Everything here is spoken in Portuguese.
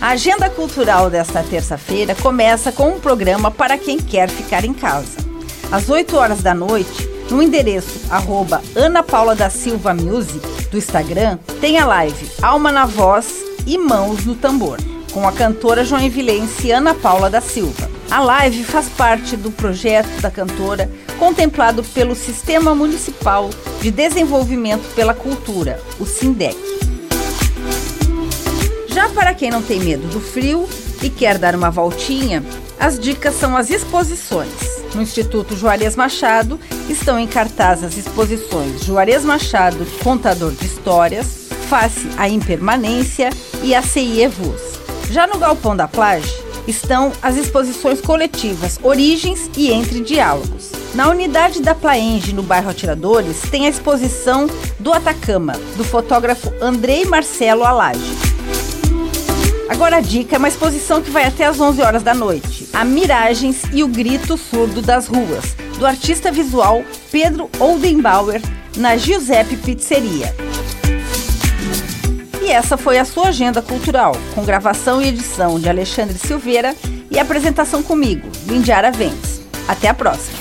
A agenda cultural desta terça-feira começa com um programa para quem quer ficar em casa. Às 8 horas da noite, no endereço arroba Ana Paula da Silva Music do Instagram, tem a live Alma na Voz e Mãos no Tambor, com a cantora joinvilense Ana Paula da Silva. A live faz parte do projeto da cantora contemplado pelo Sistema Municipal de Desenvolvimento pela Cultura, o SINDEC. Já para quem não tem medo do frio e quer dar uma voltinha, as dicas são as exposições. No Instituto Juarez Machado estão em cartaz as exposições Juarez Machado, Contador de Histórias, Face à Impermanência e a CIE Vus. Já no Galpão da Plage estão as exposições coletivas Origens e Entre Diálogos. Na unidade da Plaenge, no bairro Atiradores, tem a exposição do Atacama, do fotógrafo Andrei Marcelo Alage. Agora a dica é uma exposição que vai até às 11 horas da noite. A Miragens e o Grito Surdo das Ruas, do artista visual Pedro Oldenbauer, na Giuseppe Pizzeria. E essa foi a sua agenda cultural, com gravação e edição de Alexandre Silveira e apresentação comigo, Lindiara Ventes. Até a próxima!